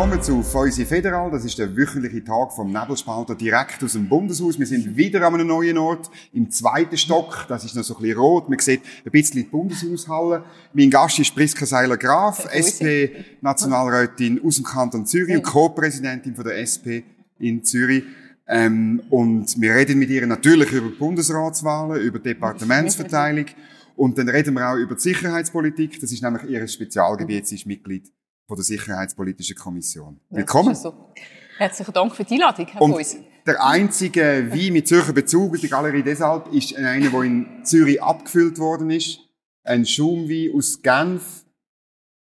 willkommen zu Feusi Federal. Das ist der wöchentliche Tag vom Nebelspalter direkt aus dem Bundeshaus. Wir sind wieder an einem neuen Ort, im zweiten Stock. Das ist noch so ein bisschen rot. Man sieht ein bisschen die Bundeshaushalle. Mein Gast ist Priska Seiler-Graf, SP-Nationalrätin aus dem Kanton Zürich und Co-Präsidentin von der SP in Zürich. Ähm, und wir reden mit ihr natürlich über Bundesratswahlen, über Departementsverteilung. Und dann reden wir auch über die Sicherheitspolitik. Das ist nämlich ihr Spezialgebiet. Sie ist Mitglied von der Sicherheitspolitischen Kommission. Willkommen. So. Herzlichen Dank für die Einladung, Herr Und Feusi. der einzige Wein mit Zürcher Bezug, die Galerie deshalb, ist einer, der in Zürich abgefüllt worden ist. Ein Schaumwein aus Genf.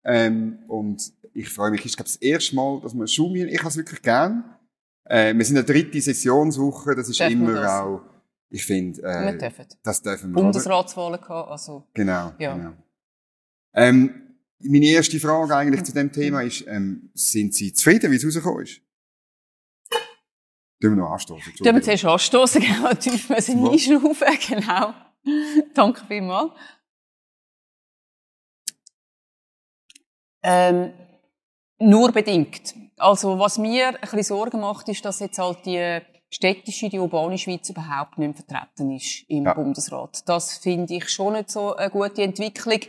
Ähm, und ich freue mich, ich glaube, das erste Mal, dass man Schaumwein, ich habe es wirklich gern. Äh, wir sind in der dritten Sessionswoche, das ist wir immer das? auch, ich finde, Wir äh, dürfen. das dürfen wir. Bundesratswahlen gehabt, also. Genau, Ja. genau. Ähm, meine erste Frage eigentlich zu dem Thema ist, ähm, sind Sie zufrieden, wie es rausgekommen ist? Tun wir noch anstoßen. Tun wir zuerst anstoßen, genau, tief müssen Wohl. einschnaufen, genau. Danke vielmals. Ähm, nur bedingt. Also, was mir ein bisschen Sorgen macht, ist, dass jetzt halt die städtische, die urbane Schweiz überhaupt nicht mehr vertreten ist im Ja. Bundesrat. Das finde ich schon nicht so eine gute Entwicklung.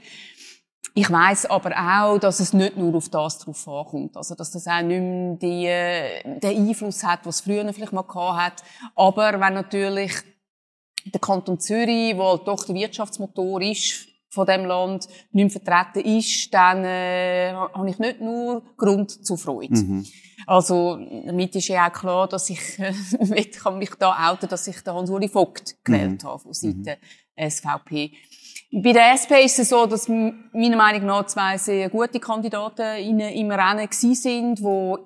Ich weiß aber auch, dass es nicht nur auf das drauf ankommt. Also, dass das auch nicht mehr die, den Einfluss hat, was es früher vielleicht mal gehabt hat. Aber wenn natürlich der Kanton Zürich, wo halt doch der Wirtschaftsmotor ist von dem Land, nicht mehr vertreten ist, dann äh, habe ich nicht nur Grund zur Freude. Mhm. Also, damit ist ja auch klar, dass ich, äh, ich kann mich da outen, dass ich den Hans-Uli Vogt gewählt habe, von Seiten SVP. Bei der SP ist es so, dass meiner Meinung nach zwei sehr gute Kandidaten in, im Rennen gewesen sind, wo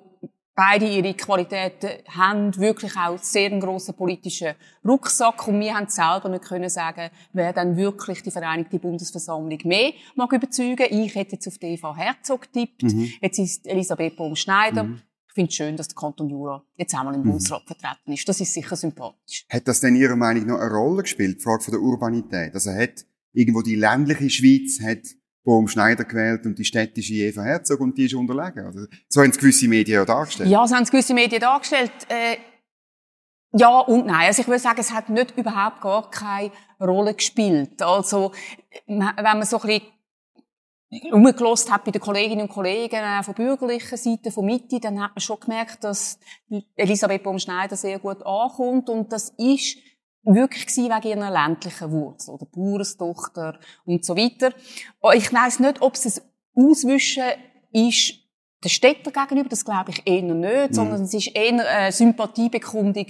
beide ihre Qualitäten haben, wirklich auch sehr einen grossen politischen Rucksack. Und wir haben selber nicht können sagen, wer dann wirklich die Vereinigte Bundesversammlung mehr mag überzeugen. Ich hätte jetzt auf die Eva Herzog getippt. Jetzt ist Elisabeth Baum-Schneider. Ich finde es schön, dass der Kanton Jura jetzt einmal im Bundesrat vertreten ist. Das ist sicher sympathisch. Hat das denn Ihrer Meinung nach eine Rolle gespielt, die Frage von der Urbanität? Also hat irgendwo die ländliche Schweiz hat Bohm Schneider gewählt und die städtische Eva Herzog und die ist unterlegen. Also, so haben es gewisse Medien ja dargestellt. Ja, so haben es gewisse Medien dargestellt. Äh, ja und nein. Also ich würde sagen, es hat nicht überhaupt gar keine Rolle gespielt. Also, ma- wenn man so ein bisschen umgelost hat bei den Kolleginnen und Kollegen äh, von bürgerlicher Seite, von Mitte, dann hat man schon gemerkt, dass Elisabeth Baum-Schneider sehr gut ankommt und das ist wirklich gewesen wegen ihrer ländlichen Wurzel oder Bauernstochter und so weiter. Und Ich weiß nicht, ob es ein Auswischen ist der Städter gegenüber, das glaube ich eher nicht, sondern es ist eher eine Sympathiebekundung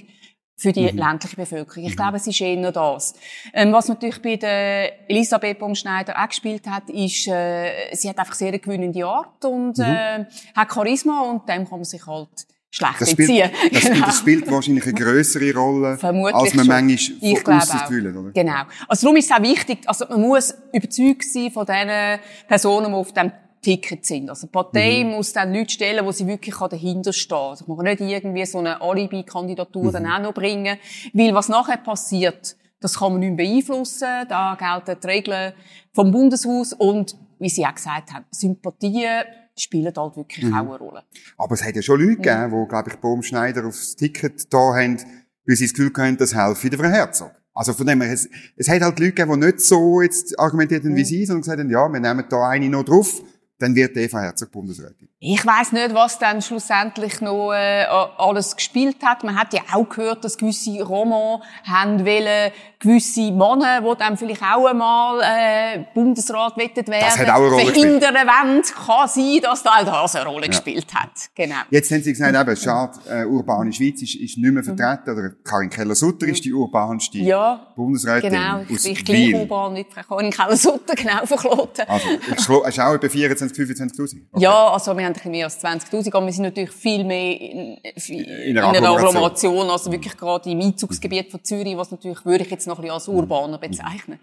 für die ländliche Bevölkerung. Ich glaube, es ist eher das. Ähm, was natürlich bei der Elisabeth Baumschneider auch gespielt hat, ist, äh, sie hat einfach sehr eine gewinnende Art und äh, hat Charisma und dem kann man sich halt schlecht Das spielt, entziehen. das, Genau. das spielt wahrscheinlich eine größere Rolle, Vermutlich als man schon. manchmal von aussen oder? Genau. Also darum ist es auch wichtig, also man muss überzeugt sein von den Personen, die auf dem Ticket sind. Also die Partei Mhm. muss dann Leute stellen, wo sie wirklich dahinter stehen. Also man kann nicht irgendwie so eine Alibi-Kandidatur dann Mhm. auch noch bringen, weil was nachher passiert, das kann man nicht beeinflussen. Da gelten die Regeln vom Bundeshaus und, wie Sie auch gesagt haben, Sympathien spielen halt wirklich Mhm. auch eine Rolle. Aber es hat ja schon Leute gegeben, die, glaube ich, Bohm Schneider aufs Ticket da haben, weil sie das Gefühl haben, das helfe der Frau Herzog. Also von dem her, es, es hat halt Leute gegeben, die nicht so jetzt argumentiert haben wie sie, sondern gesagt haben, ja, wir nehmen da eine noch drauf, dann wird Eva Herzog Bundesrätin. Ich weiß nicht, was dann schlussendlich noch äh, alles gespielt hat. Man hat ja auch gehört, dass gewisse Roman haben wollen, gewisse Männer, die dann vielleicht auch einmal äh, Bundesrat wettet werden, Das hat auch eine Rolle gespielt. verhindern wollen. Kann sein, dass da auch das eine Rolle gespielt hat. Genau. Jetzt haben sie gesagt, eben, schade, äh, urbane Schweiz ist, ist nicht mehr vertreten, oder Karin Keller-Sutter ist die urbanste Mhm. Ja, Bundesrätin genau. Ich aus bin gleich Wil. urban wie Frau Karin Keller-Sutter, genau, verkloten. Also, ich hast du auch etwa 24, 25'000? Okay. Ja, also wir haben ein mehr als 20'000, aber wir sind natürlich viel mehr in, in, in einer Agglomeration. Also wirklich gerade im Einzugsgebiet von Zürich, was natürlich, würde ich jetzt noch ein bisschen als urbaner bezeichnen.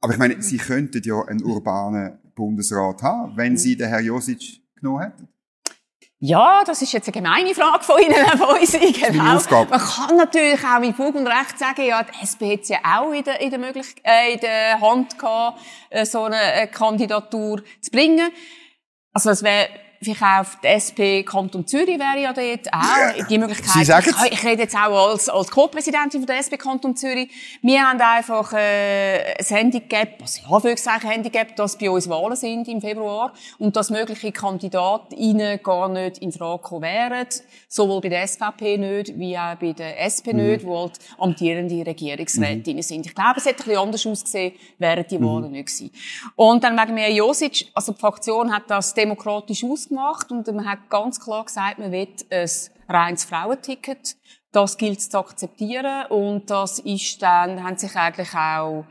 Aber ich meine, sie könnten ja einen urbanen Bundesrat haben, wenn sie den Herrn Josic genommen hätten. Ja, das ist jetzt eine gemeine Frage von Ihnen, Feusi, meine genau. Aufgabe. Man kann natürlich auch mit Fug und Recht sagen, ja, die SP hat ja auch in der, in der, Möglichkeit, äh, in der Hand gehabt, äh, so eine äh, Kandidatur zu bringen. Also es wäre die SP Kanton Zürich wäre ja dort auch die Möglichkeit. Sie sagen ich, ich rede jetzt auch als, als Co-Präsidentin von der SP Kanton Zürich. Wir haben einfach äh, ein Handicap, also ja, würde ich sagen Handicap, dass bei uns Wahlen sind im Februar und dass mögliche Kandidatinnen gar nicht in Frage kommen wären, sowohl bei der SVP nicht, wie auch bei der SP Mhm. nicht, wo halt amtierende Regierungsrätinnen sind. Ich glaube, es hätte ein bisschen anders ausgesehen, wären die Mhm. Wahlen nicht gewesen. Und dann wegen mir Josic, also die Fraktion hat das demokratisch ausgemacht und man hat ganz klar gesagt, man will ein reines Frauenticket. Das gilt zu akzeptieren und das ist dann, haben sich eigentlich auch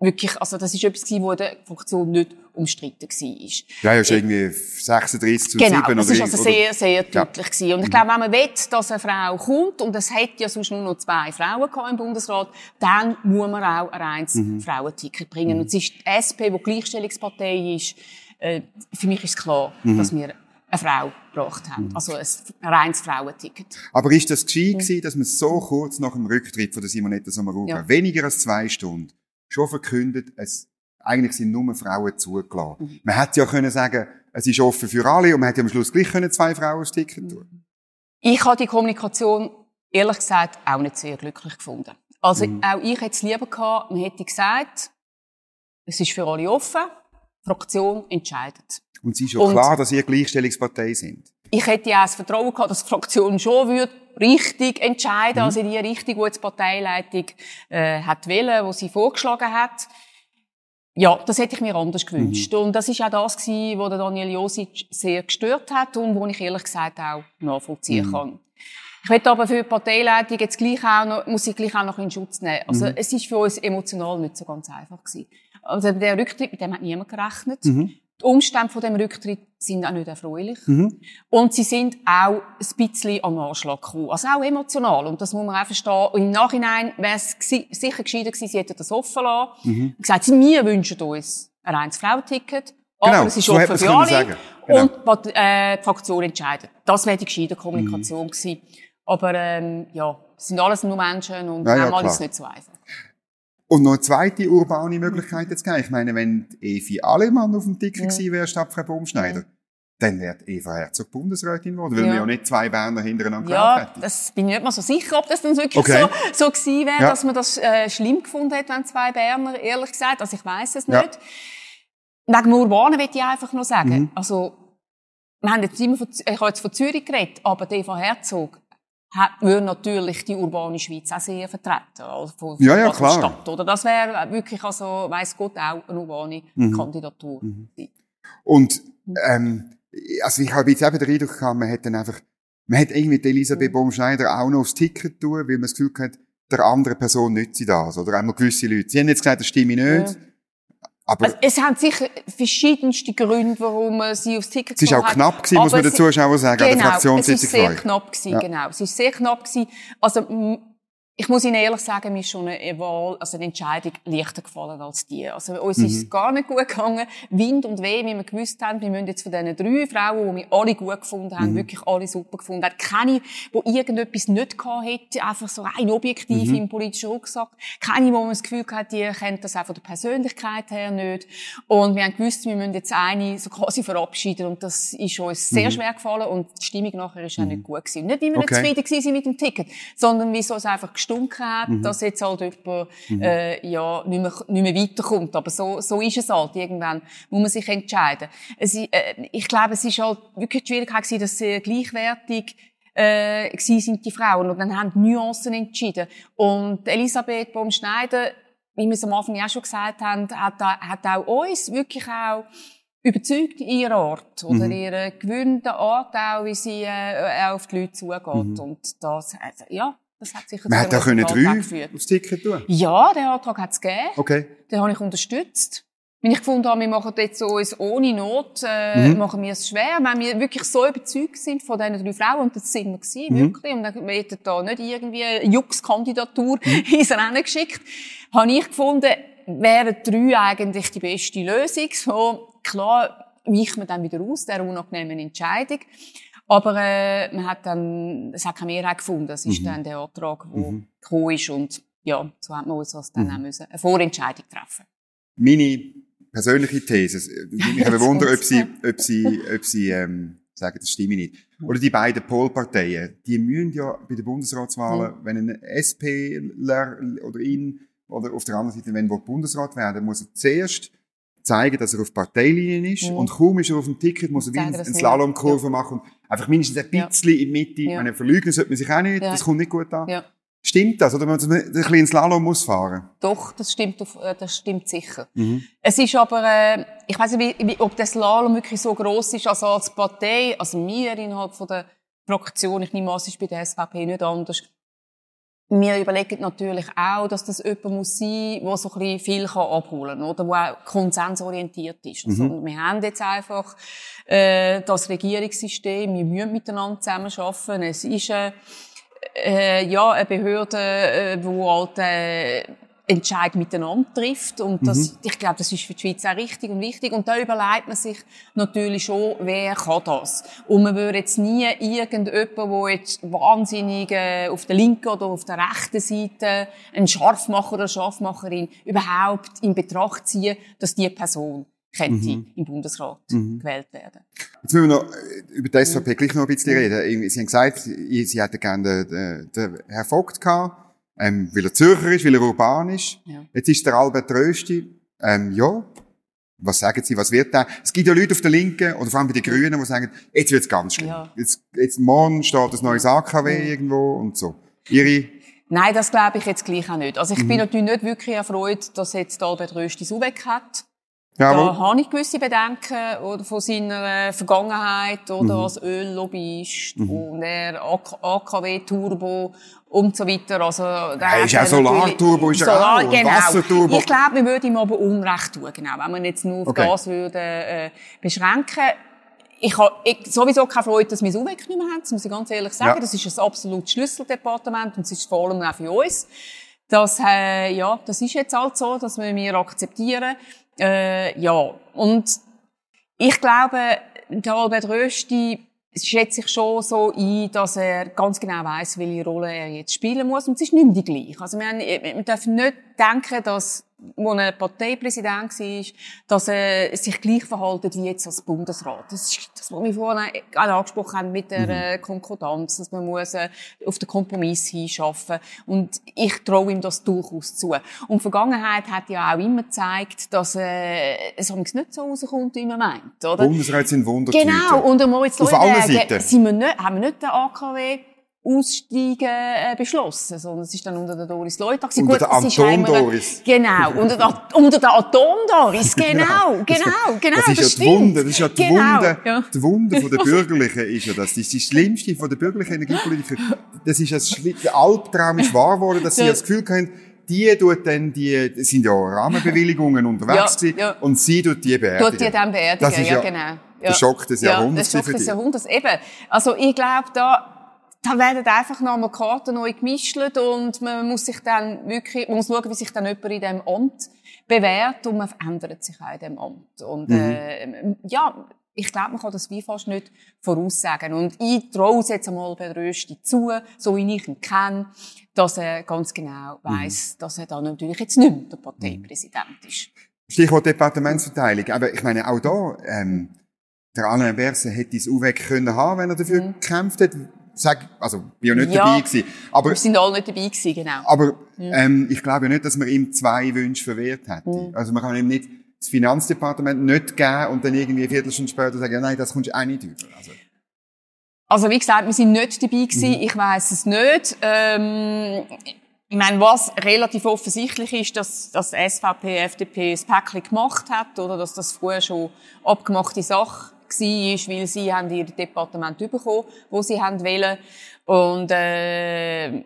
wirklich, also das ist etwas gewesen, wo der Fraktion nicht umstritten war. Ja, ja, ist irgendwie 36 zu Genau, 7 das oder ist also sehr, sehr Ja. deutlich gewesen. Und ich glaube, wenn man will, dass eine Frau kommt, und es hätte ja sonst nur noch zwei Frauen im Bundesrat, dann muss man auch ein reines Mhm. Frauenticket bringen. Und es ist die SP, die Gleichstellungspartei ist, äh, für mich ist klar, Mhm. dass wir eine Frau gebracht haben. Also ein reines Frauenticket. Aber ist das gescheit gewesen, dass man so kurz nach dem Rücktritt von der Simonetta Sommaruga, Ja. weniger als zwei Stunden, schon verkündet, es, eigentlich sind nur Frauen zugelassen. Mhm. Man hätte ja können sagen, es ist offen für alle und man hätte ja am Schluss gleich können zwei Frauen das Ticket tun. Ich habe die Kommunikation, ehrlich gesagt, auch nicht sehr glücklich gefunden. Also Mhm. auch ich hätte es lieber gehabt, man hätte gesagt, es ist für alle offen, Fraktion entscheidet. Und es ist ja Und- klar, dass ihr Gleichstellungspartei sind. Ich hätte ja das Vertrauen gehabt, dass die Fraktion schon würde richtig entscheiden, Mhm. also in die Richtung, die jetzt die Parteileitung äh, hat wollen, wo sie vorgeschlagen hat. Ja, das hätte ich mir anders gewünscht. Mhm. Und das ist auch das gewesen, was der Daniel Josic sehr gestört hat und wo ich ehrlich gesagt auch nachvollziehen Mhm. kann. Ich möchte aber für die Parteileitung jetzt gleich auch noch, muss ich gleich auch noch in Schutz nehmen. Also, Mhm. es ist für uns emotional nicht so ganz einfach gewesen. Also, der Rücktritt, mit dem hat niemand gerechnet. Mhm. Die Umstände von dem Rücktritt sind auch nicht erfreulich. Mhm. Und sie sind auch ein bisschen am Anschlag gekommen. Also auch emotional. Und das muss man auch verstehen. Und im Nachhinein wäre es sicher gescheiter gewesen, sie hätten das offen lassen. Mhm. Und gesagt, wir wünschen uns ein reines Frauenticket. Aber Genau, es ist so offen für alle. Genau. Und was, äh, die Fraktion entscheidet. Das wäre die gescheite Kommunikation Mhm. gewesen. Aber, ähm, ja, es sind alles nur Menschen und Ja, ja, manchmal ist es klar. nicht so einfach. Und noch eine zweite urbane Möglichkeit jetzt gegeben. Ich meine, wenn Evi Allemann auf dem Ticket Ja. gewesen wäre, statt Frau Baumschneider, dann wäre Eva Herzog Bundesrätin geworden, weil Ja. wir ja nicht zwei Berner hintereinander Ja, gewählt hätten. das bin ich nicht mal so sicher, ob das dann wirklich Okay. so, so gewesen wäre, Ja. dass man das äh, schlimm gefunden hat, wenn zwei Berner, ehrlich gesagt. Also ich weiß es Ja. nicht. Wegen Urbanen will ich einfach nur sagen. Mhm. Also, wir haben jetzt immer von, ich habe jetzt von Zürich geredet, aber die Eva Herzog würde natürlich die urbane Schweiz auch sehr vertreten. Also von, Ja, ja, klar. Stadt, oder? Das wäre wirklich, also, weiss Gott, auch eine urbane Mhm. Kandidatur. gewesen. Und, ähm, also ich habe jetzt eben den Eindruck gehabt, man hätte dann einfach, man hätte irgendwie Elisabeth Baumschneider auch noch aufs Ticket tun, weil man das Gefühl hat, der anderen Person nützt sie das. Oder einmal gewisse Leute. Sie haben jetzt gesagt, das stimme ich nicht. Ja. Aber Also, es haben sicher verschiedenste Gründe, warum sie aufs Ticket es ist auch knapp gewesen, muss man den es- Zuschauern sagen, an der Genau, es Fraktionssitzung ist sehr von euch. knapp gewesen, Ja. genau. Es ist sehr knapp gewesen. Also, ich muss Ihnen ehrlich sagen, mir ist schon eine Wahl, also eine Entscheidung leichter gefallen als die. Also, uns ist Mhm. es gar nicht gut gegangen. Wind und Weh, wie wir gewusst haben, wir müssen jetzt von diesen drei Frauen, die wir alle gut gefunden Mhm. haben, wirklich alle super gefunden haben, keine, die irgendetwas nicht gehabt hätte, einfach so rein objektiv Mhm. im politischen Rucksack. Keine, wo man das Gefühl hat, die kennt das auch von der Persönlichkeit her nicht. Und wir haben gewusst, wir müssen jetzt eine so quasi verabschieden und das ist uns sehr schwer gefallen und die Stimmung nachher ist auch nicht gut gewesen. Nicht, weil wir Okay. nicht zufrieden waren mit dem Ticket, sondern wie es einfach gestunken hat, dass jetzt halt jemand, äh, ja, nicht mehr, nicht mehr weiterkommt. Aber so, so ist es halt. Irgendwann muss man sich entscheiden. Es, äh, ich glaube, es ist halt wirklich die Schwierigkeit gewesen, dass sie gleichwertig äh, sind die Frauen und dann haben die Nuancen entschieden. Und Elisabeth Baumschneider, wie wir es am Anfang ja auch schon gesagt haben, hat, hat auch uns wirklich auch überzeugt in ihrer Art oder Mhm. ihre gewöhnte Art auch, wie sie äh, auf die Leute zugeht. Und das, also, ja, das hat sicher Man hätte auch können drei aufs Ticket tun. Ja, den Antrag hat es gegeben. Okay. Den habe ich unterstützt. Wenn ich gefunden habe, wir machen jetzt so uns ohne Not, äh, Mhm. machen wir es schwer, wenn wir wirklich so überzeugt sind von diesen drei Frauen, und das sind wir gewesen, Mhm. wirklich, und dann wir hätten da nicht irgendwie eine Jux-Kandidatur Mhm. ins Rennen geschickt, habe ich gefunden, wären drei eigentlich die beste Lösung. So, klar weicht man dann wieder aus, der unangenehmen Entscheidung. Aber äh, man hat dann, es hat keine Mehrheit gefunden. Das ist Mhm. dann der Antrag, der Mhm. gekommen ist. Und ja, so hat man uns das dann Mhm. auch müssen, eine Vorentscheidung treffen. Meine persönliche These. Ich habe Wunder, ob sie, ob sie, ob sie, ähm, sagen, das stimme nicht. Oder die beiden Polparteien, die müssen ja bei den Bundesratswahlen, mhm. wenn ein SPler oder ihn oder auf der anderen Seite, wenn er Bundesrat werden, muss er zuerst zeigen, dass er auf Parteilinien ist. Mhm. Und kaum ist er auf dem Ticket, muss er wie eine Slalomkurve ja. machen. Einfach mindestens ein bisschen ja. in die Mitte. Ja. Meine, verlügen sollte man sich auch nicht. Ja. Das kommt nicht gut an. Ja. Stimmt das? Oder man ein bisschen Slalom muss fahren? Doch, das stimmt, auf, äh, das stimmt sicher. Mhm. Es ist aber, äh, ich weiß nicht, wie, ob der Slalom wirklich so groß ist, also als Partei, also wir innerhalb von der Fraktion, ich nehme an, es ist bei der SVP nicht anders, wir überlegen natürlich auch, dass das jemand muss sein, der so ein bisschen viel abholen kann, oder? Der auch konsensorientiert ist. Also, mhm. wir haben jetzt einfach, äh, das Regierungssystem, wir müssen miteinander zusammenarbeiten. Es ist, äh, äh, ja, eine Behörde, äh, wo halt, äh, Entscheid miteinander trifft. Und das, mhm. ich glaube, das ist für die Schweiz auch richtig und wichtig. Und da überlegt man sich natürlich schon, wer kann das? Und man würde jetzt nie irgendjemanden, der jetzt wahnsinnig äh, auf der linken oder auf der rechten Seite ein Scharfmacher oder Scharfmacherin überhaupt in Betracht ziehen, dass die Person könnte mhm. im Bundesrat mhm. gewählt werden. Jetzt müssen wir noch äh, über die SVP mhm. gleich noch ein bisschen reden. Sie haben gesagt, Sie hätten gerne den, den Herrn Vogt gehabt ähm, weil er Zürcher ist, weil er urban ist. Ja. Jetzt ist der Albert Rösti, ähm, ja, was sagen Sie, was wird da? Es gibt ja Leute auf der Linken, oder vor allem bei den Grünen, die sagen, jetzt wird's ganz schlimm. Ja. Jetzt, jetzt morgen steht ein neues AKW ja. irgendwo und so. Ihre Nein, das glaube ich jetzt gleich auch nicht. Also ich mhm. bin natürlich nicht wirklich erfreut, dass jetzt Albert Rösti so weg hat. Ja, da habe ich gewisse Bedenken oder von seiner Vergangenheit oder mhm. als Öllobbyist mhm. und er AKW Turbo und so weiter. Also, ja, ist auch Solarturbo, ist Solar, auch, genau. Wasserturbo. Ich glaube, wir würden ihm aber Unrecht tun, genau, wenn man jetzt nur auf okay. das würde, äh, beschränken. Ich habe sowieso keine Freude, dass wir es weggenommen haben, das muss ich ganz ehrlich sagen. Ja. Das ist ein absolutes Schlüsseldepartement und es ist vor allem auch für uns. Das, äh, ja, das ist jetzt halt so, dass wir, wir akzeptieren. Äh, ja, und ich glaube, der Albert Rösti schätze ich schon so ein, dass er ganz genau weiß, welche Rolle er jetzt spielen muss. Und es ist nicht mehr die gleiche. Also wir dürfen nicht denken, dass wo ein Parteipräsident war, dass er sich gleich verhalten wie jetzt als Bundesrat. Das ist das, was wir vorhin angesprochen haben mit der mhm. Konkordanz, dass man muss äh, auf den Kompromiss hinschaffen. Und ich traue ihm das durchaus zu. Und die Vergangenheit hat ja auch immer gezeigt, dass äh, es nicht so rauskommt, wie man meint, oder? Bundesräte sind Wundertüte. Genau. Und. Sind wir nicht, haben wir nicht den AKW Aussteigen äh, beschlossen, sondern es ist dann unter der Doris Leuthard. Unter Gut, der Atom Doris. Genau, unter der, unter der Atom Doris, genau, genau, genau. Das ist das ja die Wunde, das ist ja die genau, Wunde, ja. die Wunde von der Bürgerlichen ist ja das. Das ist die schlimmste von der bürgerlichen Energiepolitiker. Das ist das, der Albtraum ist wahr geworden, dass sie das Gefühl haben, die tut dann die, sind ja Rahmenbewilligungen unterwegs ja, ja. und sie tut die beerdigen. Tut die dann beerdigen, das ist ja, ja genau. Der Schock des Jahrhunderts. Ja, der Schock des Jahrhunderts, eben. Also ich glaube, da, da werden einfach nochmal Karten neu gemischt und man muss sich dann wirklich, man muss schauen, wie sich dann jemand in diesem Amt bewährt und man verändert sich auch in diesem Amt. Und, mhm. äh, ja, ich glaube, man kann das wie fast nicht voraussagen. Und ich traue es jetzt einmal bei Rösti zu, so wie ich ihn kenne, dass er ganz genau weiß, mhm. dass er dann natürlich jetzt nicht mehr der Parteipräsident ist. Stichwort Departementsverteilung. Aber ich meine, auch da, ähm, der Alain Berset hätte es weg können haben, wenn er dafür mhm. gekämpft hätte sag, also, bin ja nicht ja, dabei gewesen. Aber, wir sind alle nicht dabei gewesen, genau. Aber, ähm, ich glaube ja nicht, dass man ihm zwei Wünsche verwehrt hätte. Mhm. Also, man kann ihm nicht das Finanzdepartement nicht geben und dann irgendwie eine Viertelstunde später sagen, ja, nein, das kommst du auch nicht über. Also. Also, wie gesagt, wir sind nicht dabei gewesen. Mhm. Ich weiß es nicht. Ähm, ich meine, was relativ offensichtlich ist, dass, dass SVP, FDP das Päckchen gemacht hat, oder dass das vorher schon abgemachte Sache war, weil sie haben ihr Departement bekommen, wo sie haben wollen. Und, äh,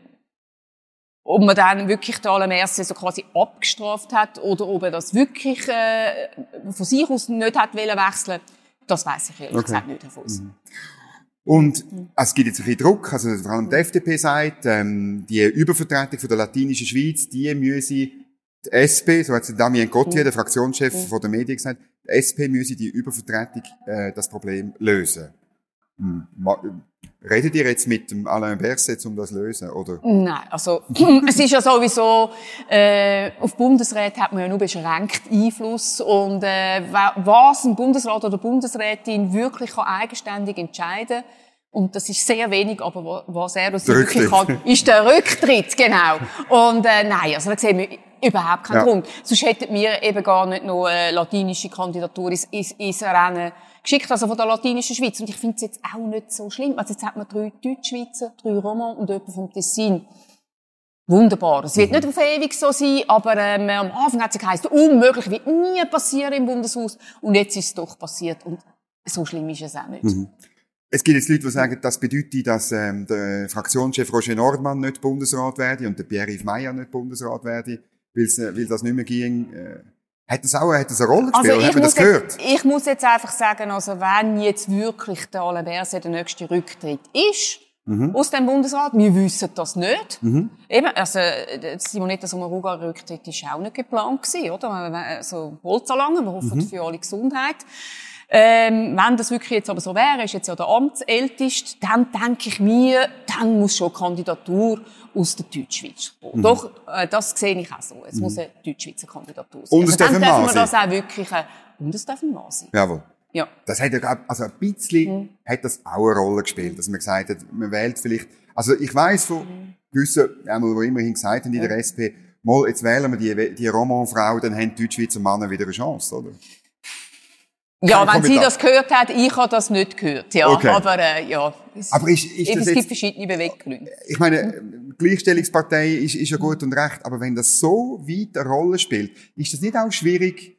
ob man dann wirklich der Alamerse so quasi abgestraft hat oder ob er das wirklich äh, von sich aus nicht hat wollen wechseln, das weiß ich ehrlich okay. gesagt nicht, Herr Voss. Mhm. Und es gibt jetzt ein bisschen Druck, also vor allem die FDP sagt, ähm, die Übervertretung von der latinischen Schweiz, die müsse die SP, so hat Damien Gauthier, mhm. der Fraktionschef mhm. von der Medien gesagt, die SP müsse die Übervertretung äh, das Problem lösen. Hm. Redet ihr jetzt mit dem Alain Berset, um das zu lösen, oder? Nein, also es ist ja sowieso, äh, auf Bundesrat hat man ja nur beschränkt Einfluss und äh, was ein Bundesrat oder Bundesrätin wirklich kann eigenständig entscheiden und das ist sehr wenig, aber was er aus wirklich kann, ist der Rücktritt, genau. Und äh, nein, also da sehen wir überhaupt keinen ja. Grund. Sonst hätten wir eben gar nicht noch eine latinische Kandidatur ins, ins, ins Rennen geschickt, also von der latinischen Schweiz. Und ich finde es jetzt auch nicht so schlimm. Also jetzt hat man drei Deutschschweizer, drei Roman und jemand vom Tessin. Wunderbar. Es wird mhm. nicht auf ewig so sein, aber ähm, am Anfang hat es geheißen, unmöglich, wird nie passieren im Bundeshaus. Und jetzt ist es doch passiert. Und so schlimm ist es auch nicht. Mhm. Es gibt jetzt Leute, die sagen, das bedeutet, dass ähm, der Fraktionschef Roger Nordmann nicht Bundesrat werde und der Pierre-Yves Meyer nicht Bundesrat werde, weil, äh, weil das nicht mehr ging. Äh, hat das auch hat das eine Rolle gespielt? Also hat man das gehört? Jetzt, ich muss jetzt einfach sagen, also wenn jetzt wirklich der Alain Berset der nächste Rücktritt ist, mhm. aus dem Bundesrat, wir wissen das nicht. Mhm. Eben, also, Simonetta Sommaruga Rücktritt ist auch nicht geplant gewesen, oder? Also, Holzerlangen, wir hoffen mhm. für alle Gesundheit. Ähm, wenn das wirklich jetzt aber so wäre, ist jetzt ja der Amtsälteste, dann denke ich mir, dann muss schon Kandidatur aus der Deutschschweiz kommen. Mhm. Doch, äh, das sehe ich auch so. Es mhm. muss eine Deutschschweizer Kandidatur sein. Und es also, dann dürfen wir das auch wirklich, äh, und es darf ein Mann sein. Jawohl. Ja. Das hat ja, also ein bisschen mhm. hat das auch eine Rolle gespielt, dass man gesagt hat, man wählt vielleicht, also ich weiss von mhm. gewissen, einmal, wo immerhin gesagt haben in der SP, mal, jetzt wählen wir die, die Romanfrau, dann haben die Deutschschweizer Männer wieder eine Chance, oder? Ja, wenn sie das gehört hat, ich habe das nicht gehört. Ja, okay. aber äh, ja. Es, aber ist, ist es gibt verschiedene Beweggründe. Ich meine, Gleichstellungspartei ist, ist ja gut und recht, aber wenn das so weit eine Rolle spielt, ist das nicht auch schwierig,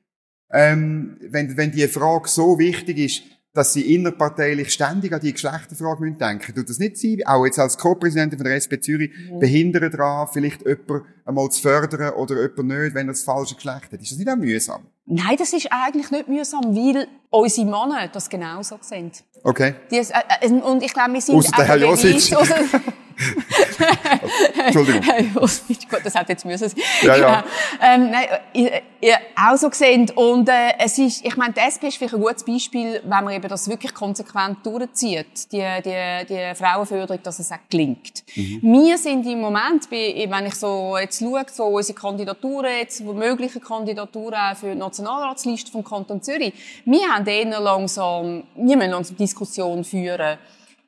ähm, wenn, wenn die Frage so wichtig ist, dass sie innerparteilich ständig an die Geschlechterfrage denken müssen. Tut das nicht sein, auch jetzt als Co-Präsidentin von der SP Zürich, mhm. behindern daran, vielleicht jemanden einmal zu fördern oder jemanden nicht, wenn er das falsche Geschlecht hat? Ist das nicht auch mühsam? Nein, das ist eigentlich nicht mühsam, weil unsere Männer das genauso sehen. Okay. Die, äh, äh, und ich glaube, wir sind Ausser der Herr Josic. Entschuldigung. Gut, das hat jetzt müssen. Ja, ja. Ähm, nein, ihr, ihr auch so gesehen. Und äh, es ist, ich meine, die SP ist vielleicht ein gutes Beispiel, wenn man eben das wirklich konsequent durchzieht, die, die, die Frauenförderung, dass es auch gelingt. Mhm. Wir sind im Moment, wenn ich so jetzt schaue, so unsere Kandidaturen, jetzt mögliche Kandidaturen für die Nationalratsliste vom Kanton Zürich, wir haben eher langsam, wir müssen langsam Diskussion führen,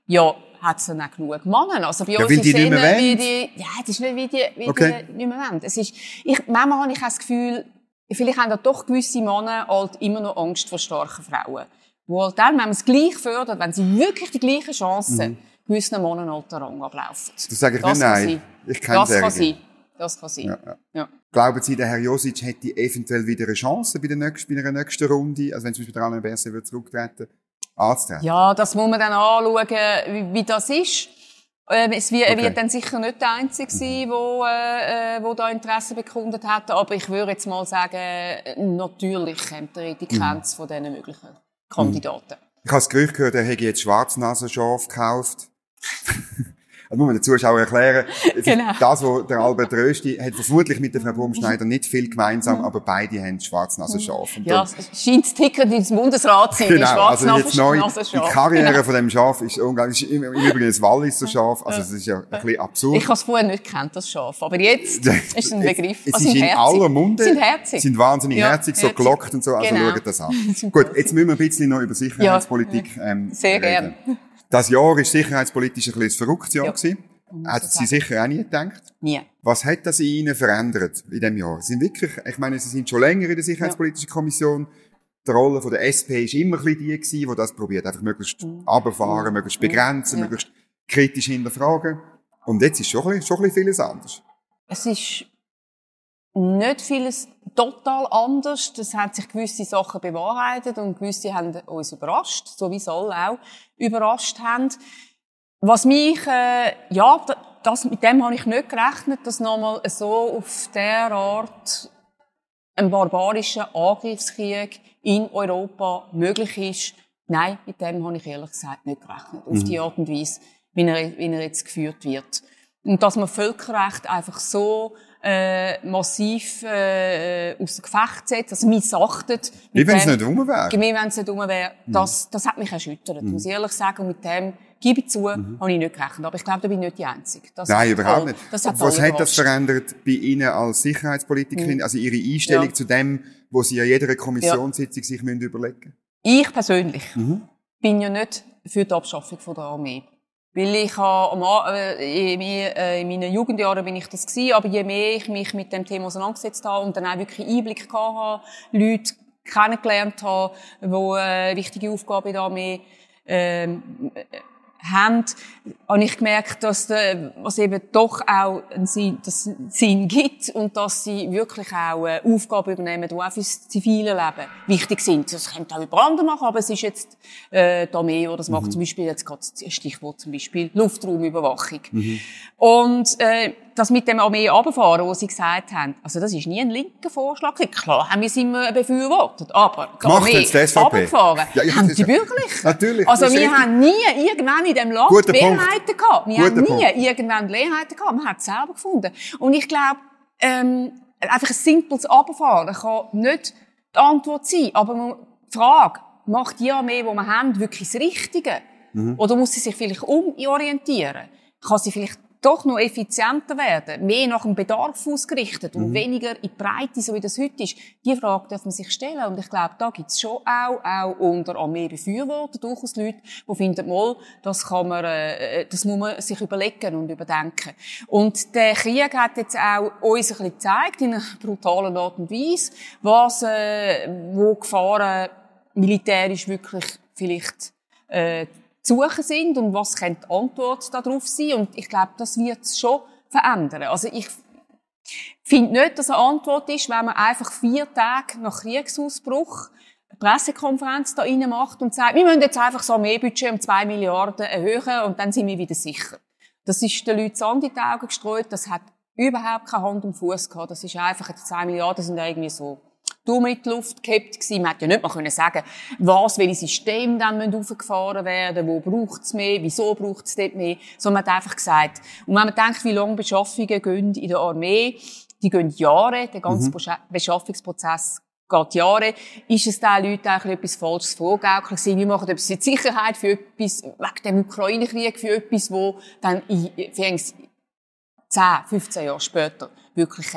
ja, hat es dann auch genug Männer. Also bei ja, uns ist es wie die, ja, das ist nicht wie die, wie okay. die nicht mehr wollen. Es ist, ich, manchmal habe ich das Gefühl, vielleicht haben da doch gewisse Männer halt immer noch Angst vor starken Frauen. Wo halt dann, wenn man es gleich fördert, wenn sie wirklich die gleichen Chancen, mhm. gewissen Männern halt den Rang ablaufen. Das sage ich das nicht, nein. Sein. Ich kenne das kann sein. Das kann sein. Ja, ja. ja. Glauben Sie, der Herr Josic hätte eventuell wieder eine Chance bei der nächsten, bei einer nächsten Runde? Also wenn zum Beispiel der Alain Berset zurücktreten anzutreten? Ja, das muss man dann anschauen, wie, wie das ist. Ähm, es wird, okay. wird dann sicher nicht der Einzige sein, wo, äh, wo da Interesse bekundet hat. Aber ich würde jetzt mal sagen, natürlich kommt er in die Grenze mhm. von diesen möglichen Kandidaten. Ich habe das Gerücht gehört, er hätte jetzt Schwarznasenschaf gekauft. Das muss man den Zuschauern erklären. Genau. Das, was der Albert Rösti hat vermutlich mit der Frau Baumschneider nicht viel gemeinsam, aber beide haben Schwarznasenschaf. Und ja, es scheint Ticket ins Bundesrat zu sein. Genau, also jetzt neu, die Karriere genau. von dem Schaf ist unglaublich. Ist im Übrigen ein Walliser Schaf, also es ist ja ein bisschen absurd. Ich habe es vorher nicht gekannt, das Schaf, aber jetzt ist es ein Begriff. Es, es ist in herzig. aller Munde. Sind herzig. Sind wahnsinnig ja, herzig, so gelockt und so, also genau. schaut das an. Gut, jetzt müssen wir ein bisschen noch über Sicherheitspolitik ja. ähm, Sehr reden. gern. Das Jahr war sicherheitspolitisch ein bisschen ein verrücktes Jahr. Ja. Gewesen. Hätten Sie sicher auch nie gedacht? Nie. Was hat das in Ihnen verändert in diesem Jahr? Sie sind wirklich, ich meine, Sie sind schon länger in der Sicherheitspolitischen Kommission. Die Rolle von der SP war immer ein bisschen die gewesen, die das probiert, einfach möglichst mhm. runterfahren, möglichst begrenzen, ja. möglichst kritisch hinterfragen. Und jetzt ist schon ein bisschen, schon ein bisschen vieles anders. Es ist nicht vieles total anders. Das haben sich gewisse Sachen bewahrheitet und gewisse haben uns überrascht, so wie es alle auch überrascht haben. Was mich, äh, ja, das, mit dem habe ich nicht gerechnet, dass nochmal so auf der Art ein barscher Angriffskrieg in Europa möglich ist. Nein, mit dem habe ich ehrlich gesagt nicht gerechnet. Mhm. Auf die Art und Weise, wie er, wie er jetzt geführt wird. Und dass man Völkerrecht einfach so äh, massiv äh, aus dem Gefecht setzt, also missachtet. Wie wenn es nicht rum wäre. Wie wenn es nicht rum wäre. Das, das hat mich erschüttert, Mhm. muss ich ehrlich sagen. Und mit dem gebe ich zu, habe ich nicht gerechnet. Aber ich glaube, da bin ich nicht die Einzige. Das Nein, überhaupt alle- nicht. Das hat Was hat das verändert bei Ihnen als Sicherheitspolitikerin? Also Ihre Einstellung Ja. zu dem, wo Sie an jeder Kommissionssitzung sich müssen überlegen Ich persönlich Mhm. bin ja nicht für die Abschaffung von der Armee. Weil ich habe, äh, äh, in meinen Jugendjahren bin ich das gewesen, aber je mehr ich mich mit dem Thema auseinandergesetzt habe und dann auch wirklich Einblick gehabt habe, Leute kennengelernt habe, die äh, wichtige Aufgaben in der Armee ähm, äh, haben, habe ich gemerkt, dass der, was eben doch auch einen Sinn, dass Sinn gibt und dass sie wirklich auch äh, Aufgaben übernehmen, die auch fürs zivile Leben wichtig sind. Das könnte auch über andere machen, aber es ist jetzt äh, die Armee, die das macht. Zum Beispiel jetzt gerade Stichwort zum Beispiel Luftraumüberwachung. Und äh, das mit dem Armee runterfahren, was sie gesagt haben, also das ist nie ein linker Vorschlag. Klar haben wir es immer befürwortet, aber die Gemacht Armee runterfahren, Ja, haben die wirklich. Natürlich, Also wir haben nie irgendwann in dem Land Guter Punkt. Mehrheiten gehabt. Wir Guter haben nie Punkt. irgendwann Mehrheiten gehabt. Man hat es selber gefunden. Und ich glaube, ähm, einfach ein simples Abfahren kann nicht die Antwort sein. Aber die Frage, macht die Armee, die wir haben, wirklich das Richtige? Mhm. Oder muss sie sich vielleicht umorientieren? Kann sie vielleicht doch noch effizienter werden, mehr nach dem Bedarf ausgerichtet Mhm. und weniger in die Breite, so wie das heute ist? Die Frage darf man sich stellen. Und ich glaube, da gibt es schon auch, auch unter Armeebefürworter durchaus Leute, die finden, mal, das kann man, äh, das muss man sich überlegen und überdenken. Und der Krieg hat jetzt auch uns ein bisschen gezeigt, in einer brutalen Art und Weise, was, äh, wo Gefahren militärisch wirklich vielleicht, äh, suchen sind und was könnte die Antwort darauf sein. Und ich glaube, das wird es schon verändern. Also ich finde nicht, dass eine Antwort ist, wenn man einfach vier Tage nach Kriegsausbruch eine Pressekonferenz da rein macht und sagt, wir müssen jetzt einfach das Armeebudget um zwei Milliarden erhöhen und dann sind wir wieder sicher. Das ist den Leuten Sand in die Augen gestreut, das hat überhaupt keine Hand und Fuß gehabt. Das ist einfach, die zwei Milliarden sind irgendwie so dumm in die Luft gehabt gewesen. Man hätte ja nicht mal können sagen, was, welche Systeme dann aufgefahren werden, wo braucht's mehr, wieso braucht's dort mehr, sondern man hat einfach gesagt. Und wenn man denkt, wie lange Beschaffungen gehen in der Armee, die gehen Jahre, der ganze Bescha- Beschaffungsprozess geht Jahre, ist es den Leuten eigentlich etwas Falsches vorgaukelt gewesen. Wir machen etwas für die Sicherheit, für etwas, wegen dem Ukraine-Krieg, für etwas, wo dann in, für 10, 15 Jahre später wirklich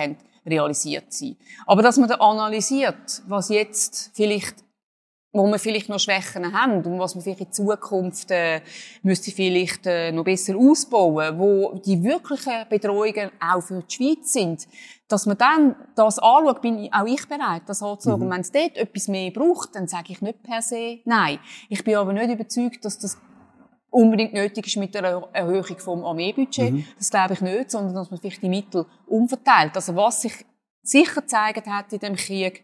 realisiert sein. Aber dass man da analysiert, was jetzt vielleicht, wo wir vielleicht noch Schwächen haben und was man vielleicht in Zukunft äh, müsste vielleicht äh, noch besser ausbauen, wo die wirklichen Bedrohungen auch für die Schweiz sind, dass man dann das anschaut, bin ich, auch ich bereit, das anzuschauen. Und wenn es dort etwas mehr braucht, dann sage ich nicht per se nein. Ich bin aber nicht überzeugt, dass das unbedingt nötig ist mit der Erhöhung vom Armeebudget. Das glaube ich nicht, sondern dass man vielleicht die Mittel umverteilt. Also was sich sicher gezeigt hat in dem Krieg,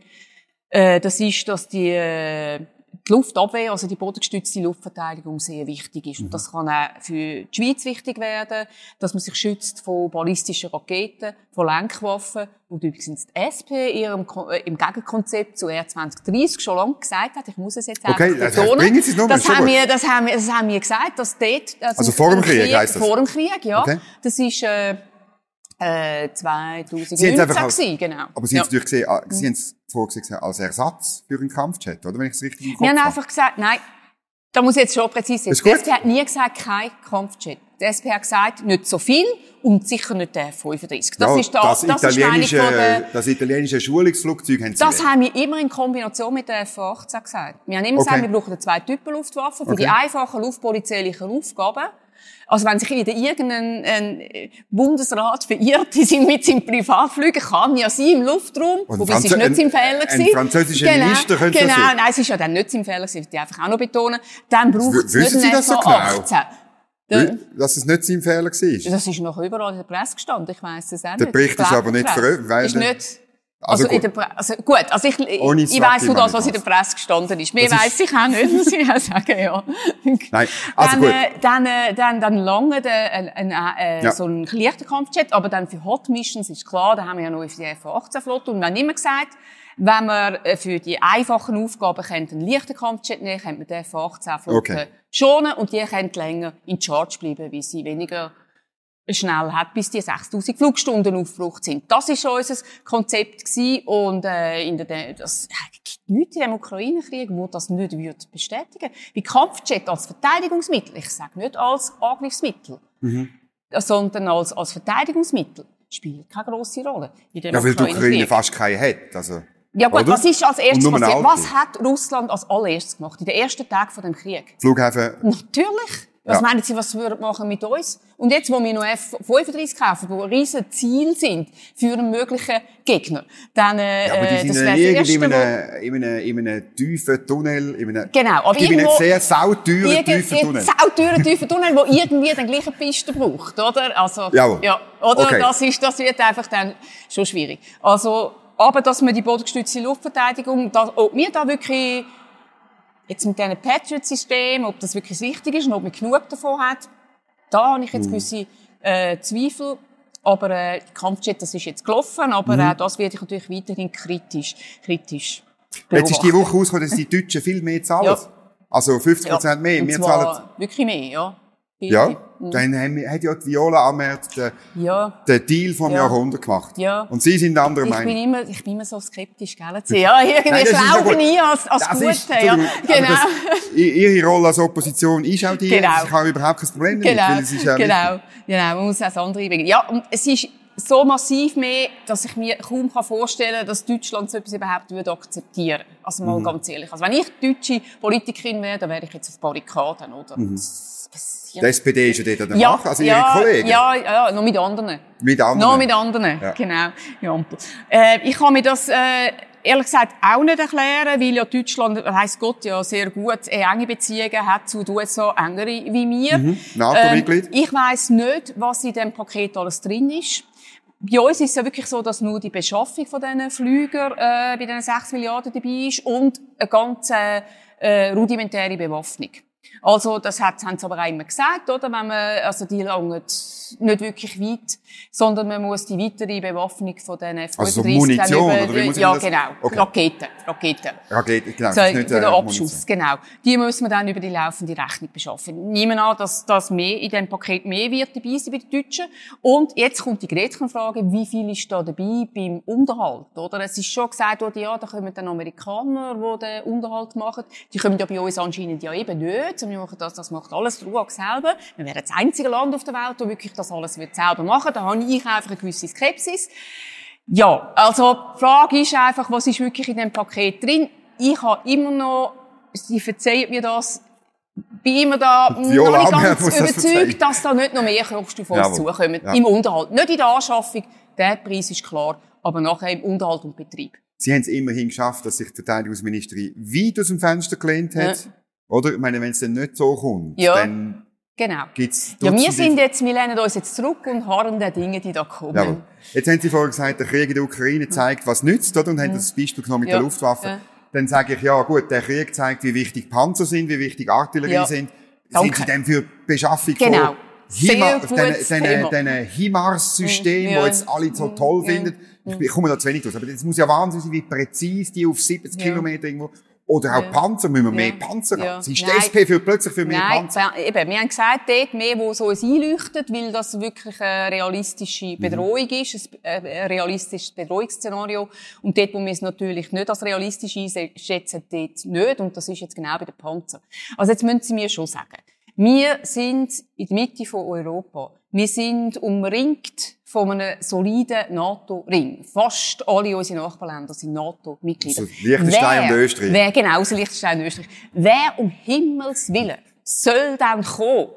äh, das ist, dass die, äh, die Luftabwehr, also die bodengestützte Luftverteidigung sehr wichtig ist. Und das kann auch für die Schweiz wichtig werden, dass man sich schützt von ballistischen Raketen, von Lenkwaffen, und übrigens die SP in ihrem, Ko- äh, im Gegenkonzept zu R 2030 schon lange gesagt hat. Ich muss es jetzt Okay, einfach also betonen. das ist schon haben wir, das haben wir, das haben wir gesagt, dass dort, Also vor dem Krieg heisst das? Vor dem Krieg, ja. Okay. Das ist, äh, äh, Sie haben's 2019 einfach als- gewesen, genau. Aber Sie ja. haben es natürlich gesehen, ah, Sie haben es vorgesehen als Ersatz für einen Kampfjet, oder? Wenn ich es richtig im Kopf Wir haben habe. einfach gesagt, nein, da muss ich jetzt schon präzise Ist sein. Die. SP hat nie gesagt, kein Kampfjet. Die SP hat gesagt, nicht so viel und sicher nicht der F-35. Das Ja, ist da, das, das ist eine italienische, von der, das italienische Schulungsflugzeug haben Sie das haben wir immer in Kombination mit der F-18 gesagt. Wir haben immer Okay. gesagt, wir brauchen zwei Typen Luftwaffen für Okay. die einfachen luftpolizeilichen Aufgaben. Also wenn sich wieder irgendein ein Bundesrat verirrt in seinem- mit seinem Privatflügen, kann ja sein im Luftraum, Und wobei es ist nicht sein Fehler ein- ein gewesen. französischer genau, Minister könnte das Genau, sein. nein, es ist ja dann nicht sein Fehler gewesen, das will ich einfach auch noch betonen. Dann braucht es nicht Sie das so F-18. Weil- Dass es nicht sein Fehler war. Das ist noch überall in der Presse gestanden, ich weiss es auch Der nicht. Bericht ist aber nicht veröffentlicht, Also, Also in gut. der Pre also gut, also ich, ich, Ohne ich weiss nur das, was in der. Presse gestanden ist. Mehr weiss ich auch nicht, muss ich auch sagen, ja. Nein, also dann, gut. Äh, dann, äh, dann, dann lange der, ein, ein, äh, Ja. so ein leichter Kampfjet, aber dann für Hot Missions ist klar, da haben wir ja noch die F-18-Flotte und wir haben immer gesagt, wenn wir äh, für die einfachen Aufgaben einen leichten Kampfjet nehmen, können wir die F-18-Flotte Okay. schonen und die können länger in Charge bleiben, weil sie weniger schnell hat, bis die 6000 Flugstunden aufgebraucht sind. Das ist unser Konzept gewesen. und äh, in der, das äh, gibt nichts in dem Ukraine-Krieg, wo das nicht wird bestätigen. Wie Kampfjet als Verteidigungsmittel, ich sage nicht als Angriffsmittel, mhm. sondern als, als Verteidigungsmittel, spielt keine grosse Rolle. In dem ja, weil die Ukraine fast keine hat. Also. Ja gut, Oder? was ist als erstes passiert? Was hat Russland als allererstes gemacht in den ersten Tagen von dem Krieg? Flughäfen. Natürlich. Was ja. meinen Sie, was wir machen mit uns? Und jetzt, wo wir noch F-35 kaufen, die riesen Ziel sind für einen möglichen Gegner, dann, äh, ja, aber die sind das irgendwie in einem, in, einem, in einem tiefen Tunnel, in einem, genau, aber in einem sehr sauteuren tiefen Tunnel. sauteuren tiefen Tunnel, wo irgendwie den gleichen Piste braucht, oder? Also, Jawohl. ja, oder? Okay. Das ist, das wird einfach dann schon schwierig. Also, aber, dass man die bodengestützte Luftverteidigung, dass, ob wir da wirklich Jetzt mit diesem Patriot-System, ob das wirklich richtig ist und ob man genug davon hat, da habe ich jetzt mhm. gewisse äh, Zweifel. Aber äh, Kampfjet, das ist jetzt gelaufen, aber mhm. äh, das werde ich natürlich weiterhin kritisch, kritisch beobachten. Jetzt ist die Woche rausgekommen, dass die Deutschen viel mehr zahlen. Ja. Also 50 Prozent ja. mehr. Und Wir zahlen wirklich mehr, ja. Ja, mhm. dann haben, hat ja die Viola Amert den, ja. den Deal vom ja. Jahrhundert gemacht. Ja. Und Sie sind anderer Meinung. Ich bin immer, ich bin immer so skeptisch, gell? Ja, irgendwie schlau nie als, als das Ist, ja. Genau. Das, ihre Rolle als Opposition ist auch die. Genau. Ich habe überhaupt kein Problem damit. Genau. Ist ja genau. Genau. Man muss auch das andere einbringen. Ja, und es ist so massiv mehr, dass ich mir kaum vorstellen kann, dass Deutschland so etwas überhaupt würde akzeptieren. Also mal mhm. ganz ehrlich. Also wenn ich deutsche Politikerin wäre, dann wäre ich jetzt auf Barrikaden, oder? Mhm. Die SPD ist ja dort an ja, also Ihre ja, Kollegen? Ja, ja, noch mit anderen. Mit anderen? Noch mit anderen, ja. genau. Ja. Äh, ich kann mir das... Äh, ehrlich gesagt auch nicht erklären, weil ja Deutschland, weiss Gott, ja sehr gut enge Beziehungen hat zu den USA, engere wie wir. Mhm. NATO-Mitglied. Ähm, ich weiss nicht, was in diesem Paket alles drin ist. Bei uns ist es ja wirklich so, dass nur die Beschaffung von diesen Flügern äh, bei diesen 6 Milliarden dabei ist und eine ganz äh, rudimentäre Bewaffnung. Also, das hat, haben sie aber auch immer gesagt, oder? Wenn man, also, die langen nicht wirklich weit, sondern man muss die weitere Bewaffnung von den F-35 also so Munition, über, oder wie muss Ja, genau. Okay. Raketen. Raketen. Raketen, genau. So, den äh, Abschuss, genau. Die muss man dann über die laufende Rechnung beschaffen. Nehmen an, dass das mehr, in dem Paket mehr wird dabei sein bei den Deutschen. Und jetzt kommt die Gretchenfrage, wie viel ist da dabei beim Unterhalt, oder? Es ist schon gesagt worden, ja, da kommen dann Amerikaner, die den Unterhalt machen. Die kommen ja bei uns anscheinend ja eben nicht wir machen das, das macht alles die RUAG selber. Wir wären das einzige Land auf der Welt, das wirklich das alles wird selber machen. Da habe ich einfach eine gewisse Skepsis. Ja, also die Frage ist einfach, was ist wirklich in dem Paket drin? Ich habe immer noch, sie verzeiht mir das, bin immer da Viola noch nicht ganz überzeugt, dass da nicht noch mehr Kosten auf uns zukommen. Ja. Im Unterhalt. Nicht in der Anschaffung, der Preis ist klar, aber nachher im Unterhalt und Betrieb. Sie haben es immerhin geschafft, dass sich die Verteidigungsministerin weit aus dem Fenster gelehnt hat. Ja. Oder? Ich meine, wenn es dann nicht so kommt, ja. dann Genau. Gibt's ja, wir sind jetzt, wir lehnen uns jetzt zurück und harren den Dinge, die da kommen. Ja, jetzt haben Sie vorhin gesagt, der Krieg in der Ukraine zeigt, was nützt, oder? Und haben das Beispiel genommen mit ja. der Luftwaffe. Ja. Dann sage ich, ja, gut, der Krieg zeigt, wie wichtig Panzer sind, wie wichtig Artillerie ja. sind. Danke. Sind Sie denn für Beschaffung genau. von HIMARS-System, ja. wo jetzt alle so toll finden? Ich, komme da zu wenig raus. Aber es muss ja Wahnsinn sein, wie präzise die auf 70 Kilometer irgendwo oder auch ja. Panzer, müssen wir mehr Panzer haben. Ja. Sie ist die SP für, plötzlich für mehr Nein, Panzer? eben, wir haben gesagt, dort mehr, wo so uns einleuchtet, weil das wirklich eine realistische mhm. Bedrohung mhm. ist, ein realistisches Bedrohungsszenario. Und dort, wo wir es natürlich nicht als realistisch einschätzen, dort nicht. Und das ist jetzt genau bei den Panzer. Also jetzt müssen Sie mir schon sagen, wir sind in der Mitte von Europa. Wir sind umringt von einem soliden NATO-Ring. Fast alle unsere Nachbarländer sind NATO-Mitglieder. Also Liechtenstein wer, und Österreich. Wer, genau, außer Liechtenstein und Österreich. Wer um Himmels Willen soll dann kommen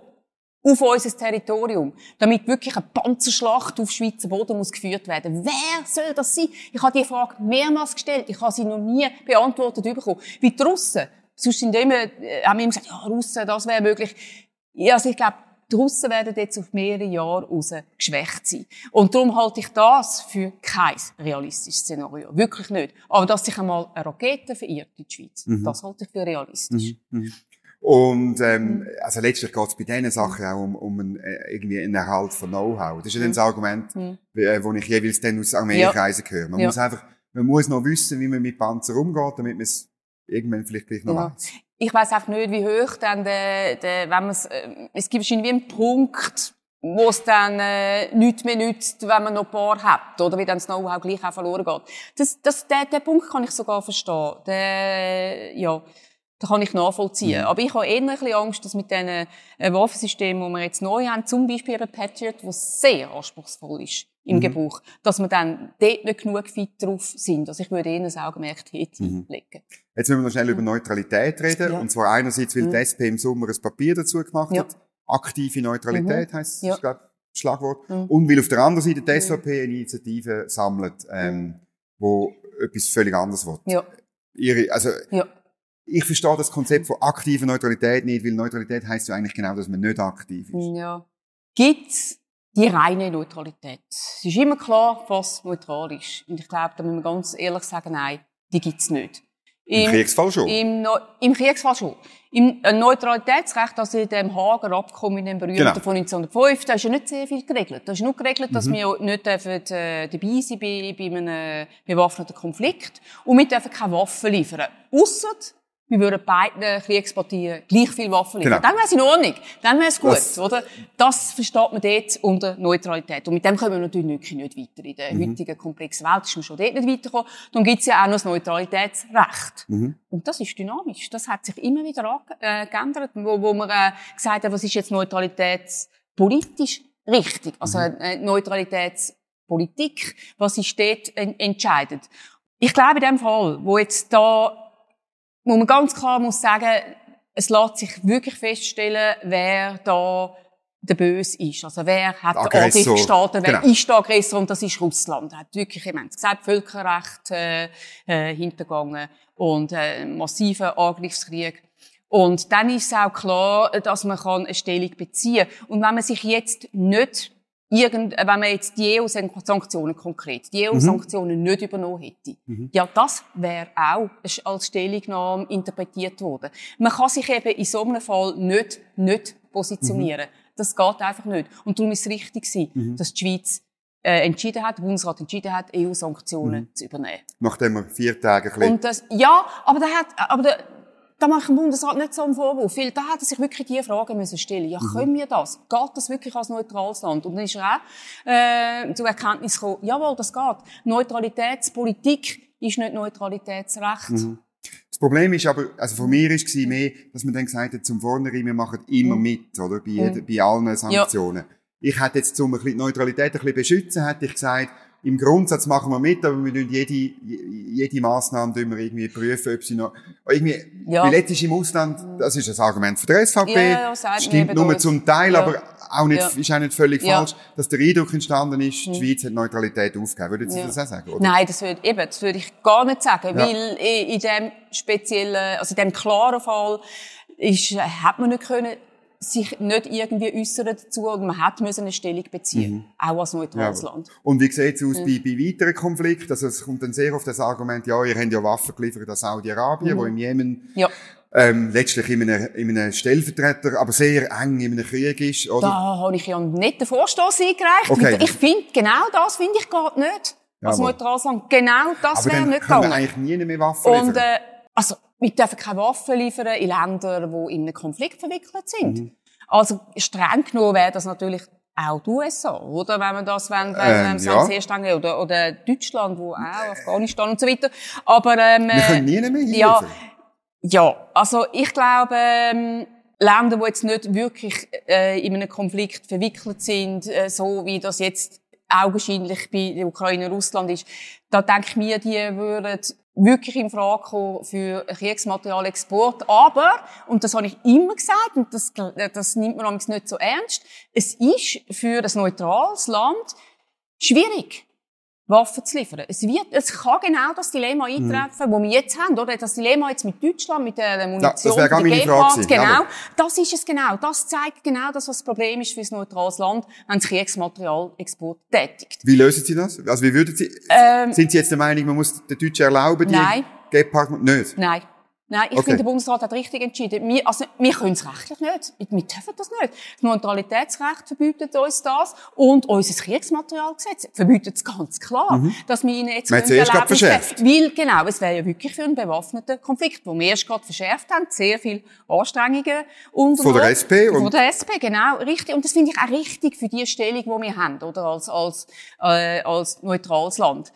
auf unser Territorium, damit wirklich eine Panzerschlacht auf Schweizer Boden muss geführt werden. Wer soll das sein? Ich habe die Frage mehrmals gestellt. Ich habe sie noch nie beantwortet bekommen. Wie die Russen. Sonst sind immer, äh, haben immer gesagt, ja, Russen, das wäre möglich. Ja, also ich glaube, die Russen werden jetzt auf mehrere Jahre raus geschwächt sein. Und darum halte ich das für kein realistisches Szenario. Wirklich nicht. Aber dass sich einmal eine Rakete verirrt in die Schweiz, mhm. das halte ich für realistisch. Mhm. Mhm. Und ähm, mhm. also letztlich geht es bei diesen Sachen auch um, um einen, äh, irgendwie einen Erhalt von Know-how. Das ist ja dann das mhm. Argument, mhm. äh, wo ich jeweils dann aus Armeekreisen ja. höre. Man ja. muss einfach, man muss noch wissen, wie man mit Panzer umgeht, damit man es irgendwann vielleicht gleich noch ja. weiß ich weiß einfach nicht, wie hoch dann der, der wenn man es, äh, es gibt wahrscheinlich wie einen Punkt, wo es dann äh, nichts mehr nützt, wenn man noch ein paar hat, oder wie dann das Know-how gleich auch verloren geht. Das, das, den, den Punkt kann ich sogar verstehen. Der, ja, da kann ich nachvollziehen. Mhm. Aber ich habe eher ein bisschen Angst, dass mit diesen äh, Waffensystemen, die wir jetzt neu haben, zum Beispiel eben Patriot, was sehr anspruchsvoll ist im mhm. Gebrauch, dass wir dann dort nicht genug fit drauf sind. Also ich würde eher ein Augenmerk dort mhm. legen. Jetzt müssen wir noch schnell über Neutralität reden. Ja. Und zwar einerseits, weil mhm. die SP im Sommer ein Papier dazu gemacht ja. hat. Aktive Neutralität mhm. heisst ja. das Schlagwort. Mhm. Und weil auf der anderen Seite die SVP eine Initiative sammelt, ähm, wo etwas völlig anderes wird. Ja. Ihre, also, ja ich verstehe das Konzept von aktiver Neutralität nicht, weil Neutralität heißt ja eigentlich genau, dass man nicht aktiv ist. Ja. Gibt's die reine Neutralität? Es ist immer klar, was neutral ist. Und ich glaube, da müssen wir ganz ehrlich sagen, nein, die gibt's nicht. Im, Im Kriegsfall schon? Im, Im Kriegsfall schon. Im Neutralitätsrecht, also in dem Hager Abkommen, in dem berühmten genau. von 1905, da ist ja nicht sehr viel geregelt. Da ist nur geregelt, dass mhm. wir nicht dürfen, äh, dabei sein bei, bei einem bewaffneten Konflikt und wir dürfen keine Waffen liefern. Ausser wir würden beiden Kriegspartien gleich viel Waffen liefern. Genau. Dann wäre es in Ordnung. Dann wäre es gut, das, oder? Das versteht man dort unter Neutralität. Und mit dem kommen wir natürlich wirklich nicht weiter. In der mhm. heutigen komplexen Welt ist man schon dort nicht weitergekommen. Dann gibt es ja auch noch das Neutralitätsrecht. Mhm. Und das ist dynamisch. Das hat sich immer wieder äh, geändert, wo, wo man äh, gesagt hat, was ist jetzt neutralitätspolitisch richtig? Also mhm. äh, Neutralitätspolitik, was ist dort entscheidend? Ich glaube in dem Fall, wo jetzt da wo man ganz klar muss sagen, es lässt sich wirklich feststellen, wer da der Böse ist. Also wer hat den Angriff gestartet, wer genau. ist der Aggressor und das ist Russland. Er hat wirklich, ich meine, gesagt, Völkerrecht äh, äh, hintergangen und äh, massiven Angriffskrieg. Und dann ist es auch klar, dass man eine Stellung beziehen kann. Und wenn man sich jetzt nicht irgend, wenn man jetzt die EU-Sanktionen konkret, die EU-Sanktionen mhm. nicht übernommen hätte, mhm. ja, das wäre auch als Stellungnahme interpretiert worden. Man kann sich eben in so einem Fall nicht, nicht positionieren. Mhm. Das geht einfach nicht. Und darum ist es richtig gewesen, mhm. dass die Schweiz äh, entschieden hat, der Bundesrat entschieden hat, EU-Sanktionen mhm. zu übernehmen. Nachdem wir vier Tage ein Und das, ja, aber der hat, aber der, da macht dem Bundesrat nicht so einen Vorwurf, weil da er sich wirklich die Frage müssen stellen. Ja, mhm. können wir das? Geht das wirklich als neutrales Land? Und dann ist er auch äh, zur Erkenntnis gekommen, jawohl, das geht. Neutralitätspolitik ist nicht Neutralitätsrecht. Mhm. Das Problem ist aber, also von mir ist es mehr, dass man dann gesagt hat, zum Vornherein, wir machen immer mhm. mit, oder? Bei, mhm. bei allen Sanktionen. Ja. Ich hätte jetzt, um die Neutralität ein bisschen beschützen, hätte ich gesagt, im Grundsatz machen wir mit, aber wir tun jede, jede Massnahme tun wir irgendwie prüfen, ob sie noch, irgendwie, ja. weil jetzt ist im Ausland, das ist ein Argument für die SVP, ja, ja, stimmt nur durch. zum Teil, ja. aber auch nicht, ist auch nicht völlig falsch, dass der Eindruck entstanden ist, die hm. Schweiz hat Neutralität aufgegeben. Würden Sie das auch sagen, oder? Nein, das würde, eben, das würde ich gar nicht sagen, weil in dem speziellen, also in dem klaren Fall, ist, hat man nicht können, sich nicht irgendwie äußern dazu und man hat müssen eine Stellung beziehen, mhm. auch als neutrales ja, Land. Und wie sieht es aus mhm. bei, bei weiteren Konflikten? Also es kommt dann sehr oft das Argument, ja, ihr habt ja Waffen geliefert an Saudi-Arabien, mhm. wo im Jemen ja. ähm, letztlich in einem, in einem Stellvertreter, aber sehr eng in einem Krieg ist. Oder? Da habe ich ja nicht den Vorstoß eingereicht. Okay. Ich finde, genau das finde ich geht nicht. Als neutrales Land. Genau das wäre nicht gegangen. Aber eigentlich nie mehr Waffen liefern. Und, äh, also, wir dürfen keine Waffen liefern in Länder, die in einen Konflikt verwickelt sind. Mhm. Also streng genommen wäre das natürlich auch die USA, oder? Wenn man das, wenn, wenn ähm, ja. sehr streng, oder, oder Deutschland, wo auch, Afghanistan und so weiter. Aber, ähm, Wir können nie mehr hier ja, ja, also ich glaube, ähm, Länder, die jetzt nicht wirklich äh, in einem Konflikt verwickelt sind, äh, so wie das jetzt augenscheinlich bei der Ukraine und Russland ist, da denke ich mir, die würden wirklich in Frage kommen für Kriegsmaterialexport. Aber, und das habe ich immer gesagt, und das, das nimmt man nicht so ernst, es ist für ein neutrales Land schwierig. Waffen zu liefern. Es wird, es kann genau das Dilemma mhm. eintreffen, mhm. wo wir jetzt haben, oder? Das Dilemma jetzt mit Deutschland, mit der Munition, ja, das der Gepard, genau. Ja, das ist es genau. Das zeigt genau das, was das Problem ist für ein neutrales Land, wenn es Kriegsmaterialexport tätigt. Wie lösen Sie das? Also wie würden Sie, ähm, sind Sie jetzt der Meinung, man muss den Deutschen erlauben, die nein. Gepard, nicht? Nein. Nein, ich Okay. finde, der Bundesrat hat richtig entschieden. Wir, also, wir können es rechtlich nicht. Wir dürfen das nicht. Das Neutralitätsrecht verbietet uns das und unser Kriegsmaterialgesetz verbietet es ganz klar, dass wir ihnen jetzt können erlauben. Weil, genau, es wäre ja wirklich für einen bewaffneten Konflikt, wo wir erst gerade verschärft haben, sehr viel Anstrengungen und Von der SP und- Von der SP, genau, richtig. Und das finde ich auch richtig für die Stellung, die wir haben, oder, als, als, äh, als neutrales Land.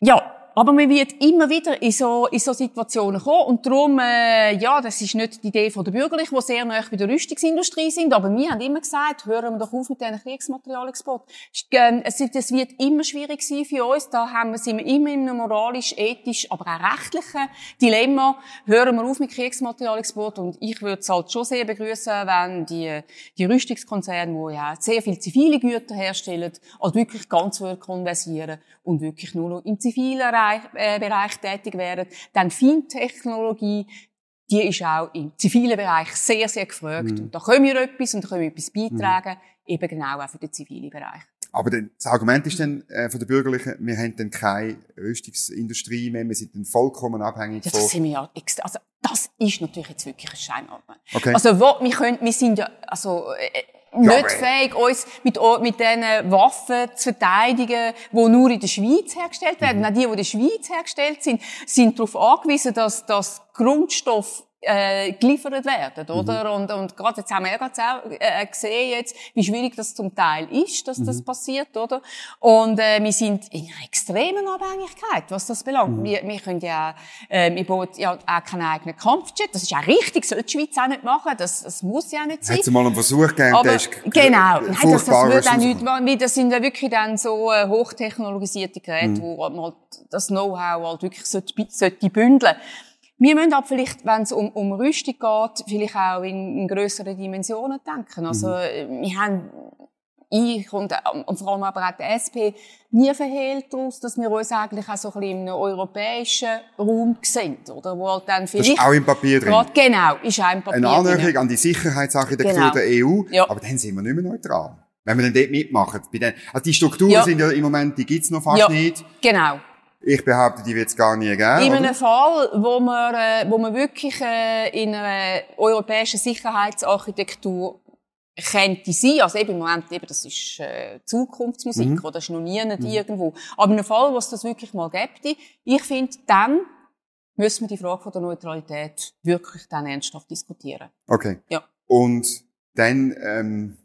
Ja, aber man wird immer wieder in so, in so Situationen kommen. Und darum, äh, ja, das ist nicht die Idee der Bürgerlichen, die sehr nah bei der Rüstungsindustrie sind. Aber wir haben immer gesagt, hören wir doch auf mit diesen Kriegsmaterialexport. Ähm, Es wird- es wird immer schwierig sein für uns. Da haben wir, sind wir immer in einem moralisch, ethisch, aber auch rechtlichen Dilemma. Hören wir auf mit Kriegsmaterialexport. Und ich würde es halt schon sehr begrüßen, wenn die, die Rüstungskonzerne, die ja sehr viel zivile Güter herstellen, halt wirklich ganz konversieren und wirklich nur noch im zivilen äh, Bereich tätig wären. Dann Fintechnologie, die ist auch im zivilen Bereich sehr, sehr gefragt. Mhm. Und da können wir etwas und da können wir etwas beitragen, eben genau auch für den zivilen Bereich. Aber das Argument ist dann äh, von der Bürgerlichen, wir haben dann keine Rüstungsindustrie mehr, wir sind dann vollkommen abhängig Ja, von... das sind wir ja extra, also das ist natürlich jetzt wirklich ein Scheinargument. Okay. Also wo, wir können, wir sind ja, also, äh, nicht fähig, uns mit, mit diesen Waffen zu verteidigen, die nur in der Schweiz hergestellt werden. Mhm. Auch die, die in der Schweiz hergestellt sind, sind darauf angewiesen, dass, dass Grundstoff äh, geliefert werden, oder? Und, und gerade jetzt haben wir ja gerade auch, äh, gesehen jetzt, wie schwierig das zum Teil ist, dass das passiert, oder? Und äh, wir sind in einer extremen Abhängigkeit, was das belangt. Wir, wir können ja, äh, wir bauen ja auch keinen eigenen Kampfjet. Das ist auch richtig, soll die Schweiz auch nicht machen. Das, das muss ja nicht sein. Hat es mal einen Versuch gegeben, Aber, der ist g- genau, nein, das, das würde auch nicht, weil das sind ja wirklich dann so äh, hochtechnologisierte Geräte, Mhm. wo man halt das Know-how halt wirklich sollte, sollte bündeln. Wir müssen aber vielleicht, wenn es um, um Rüstung geht, vielleicht auch in, in grösseren Dimensionen denken. Also, Mhm. wir haben, ich und, äh, und vor allem aber auch die SP, nie verhehlt daraus, dass wir uns eigentlich auch so ein bisschen in einem europäischen Raum sehen, oder? Wo halt dann Das vielleicht... ist auch im Papier drin. Gerade, genau, ist auch im Papier Eine Annäherung drin. an die Sicherheitsarchitektur Genau. der EU, Ja. aber dann sind wir nicht mehr neutral. Wenn wir dann dort mitmachen. Bei den, also die Strukturen Ja. sind ja im Moment, die gibt's noch fast Ja, nicht. genau. Ich behaupte, die wird's gar nie geben. In oder? einem Fall, wo man, äh, wo man wirklich äh, in einer europäischen Sicherheitsarchitektur könnte sein, also eben im Moment, eben, das ist äh, Zukunftsmusik, Mhm. oder das ist noch nie nicht irgendwo. Aber in einem Fall, wo es das wirklich mal gäbe, ich finde, dann müssen wir die Frage von der Neutralität wirklich dann ernsthaft diskutieren. Okay. Ja. Und dann, ähm,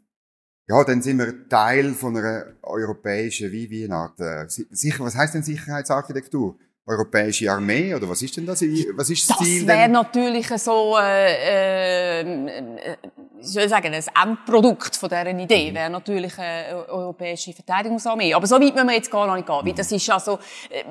ja, dann sind wir Teil von einer europäischen, wie, wie eine Art, äh, si- sicher, was heißt denn Sicherheitsarchitektur? Europäische Armee, oder was ist denn das? Was ist das, Das Ziel wäre denn? natürlich so, äh, äh, ich soll sagen, ein Endprodukt von dieser Idee Mhm. wäre natürlich eine europäische Verteidigungsarmee. Aber so weit müssen wir jetzt gar noch nicht gehen, Mhm. weil das ist also, äh,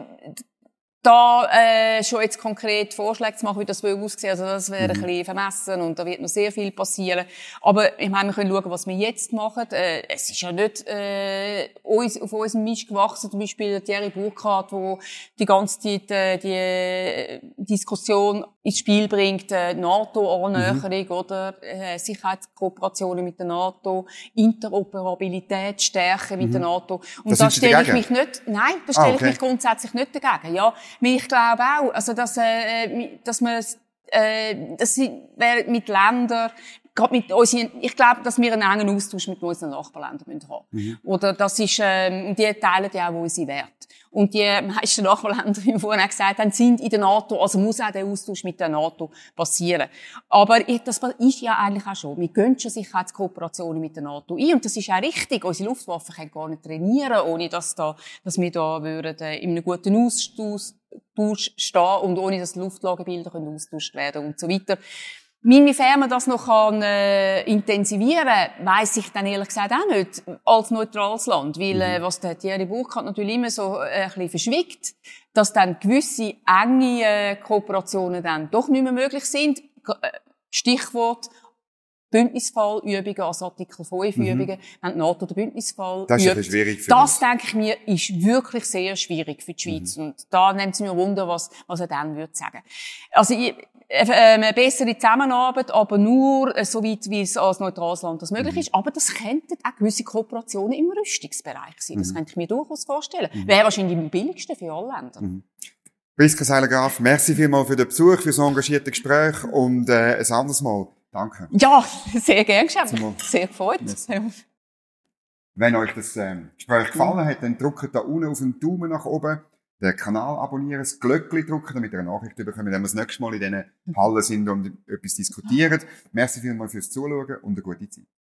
da äh, schon jetzt konkret Vorschläge zu machen, wie das aussehen, also das wäre Mhm. ein bisschen vermessen und da wird noch sehr viel passieren. Aber ich meine, wir können schauen, was wir jetzt machen. Äh, es ist ja nicht äh, uns, auf unserem Mist gewachsen, zum Beispiel Thierry Burkhardt, wo die ganze Zeit äh, die Diskussion ins Spiel bringt, äh, NATO-Annäherung oder äh, Sicherheitskooperationen mit der NATO, Interoperabilität stärken mit der NATO. Und Da da stelle ich mich nicht, nein, da Ah, stelle okay. ich mich grundsätzlich nicht dagegen. Ja, ich glaube auch, also dass, äh, dass man, äh, das wäre mit Ländern, gerade mit unseren, ich glaube, dass wir einen engen Austausch mit unseren Nachbarländern müssen haben. Mhm. Oder das ist, ähm, die teilen ja auch unsere Werte. Und die meisten Nachbarländer, wie wir vorhin auch gesagt haben, sind in der NATO, also muss auch der Austausch mit der NATO passieren. Aber das ist ja eigentlich auch schon. Wir gehen schon Sicherheitskooperationen mit der NATO ein. Und das ist auch richtig. Unsere Luftwaffe kann gar nicht trainieren, ohne dass, da, dass wir da würden, äh, in einem guten Austausch stehen und ohne dass Luftlagebilder können austauscht werden und so weiter. Inwiefern man das noch kann, äh, intensivieren kann, weiss ich dann ehrlich gesagt auch nicht, als neutrales Land. Weil, äh, was der Thierry Burkhardt natürlich immer so äh, ein bisschen verschwickt, dass dann gewisse enge äh, Kooperationen dann doch nicht mehr möglich sind. Äh, Stichwort Bündnisfallübungen, also Artikel 5 Übungen, wenn die NATO den Bündnisfall Mhm. Das ist übt. bisschen schwierig für Das, uns. denke ich mir, ist wirklich sehr schwierig für die Schweiz. Mhm. Und da nimmt es mir Wunder, was, was er dann würde sagen. Also, ich, eine bessere Zusammenarbeit, aber nur äh, so weit, wie es als neutrales Land das Mhm. möglich ist. Aber das könnten auch gewisse Kooperationen im Rüstungsbereich sein. Mhm. Das könnte ich mir durchaus vorstellen. Wäre wahrscheinlich am billigsten für alle Länder. Priska Seiler-Graf, merci vielmals für den Besuch, für das engagierte Gespräch und äh, ein anderes Mal. Danke. Ja, sehr gern geschafft. Sehr gefreut. Wenn euch das ähm, Gespräch gefallen hat, dann drückt da unten auf den Daumen nach oben, den Kanal abonnieren, das Glöckchen drücken, damit ihr eine Nachricht bekommt, wenn wir das nächste Mal in diesen Hallen sind und etwas diskutieren. Merci vielmals fürs Zuschauen und eine gute Zeit.